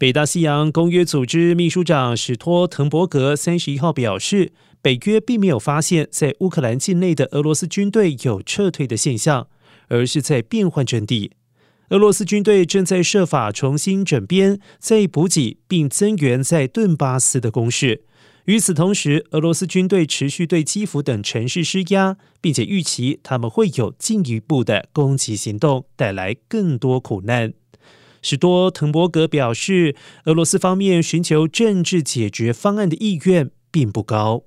北大西洋公约组织秘书长史托滕伯格三十一号表示，北约并没有发现在乌克兰境内的俄罗斯军队有撤退的现象，而是在变换阵地。俄罗斯军队正在设法重新整编、再补给并增援在顿巴斯的攻势。与此同时，俄罗斯军队持续对基辅等城市施压，并且预期他们会有进一步的攻击行动，带来更多苦难。史多滕伯格表示，俄罗斯方面寻求政治解决方案的意愿并不高。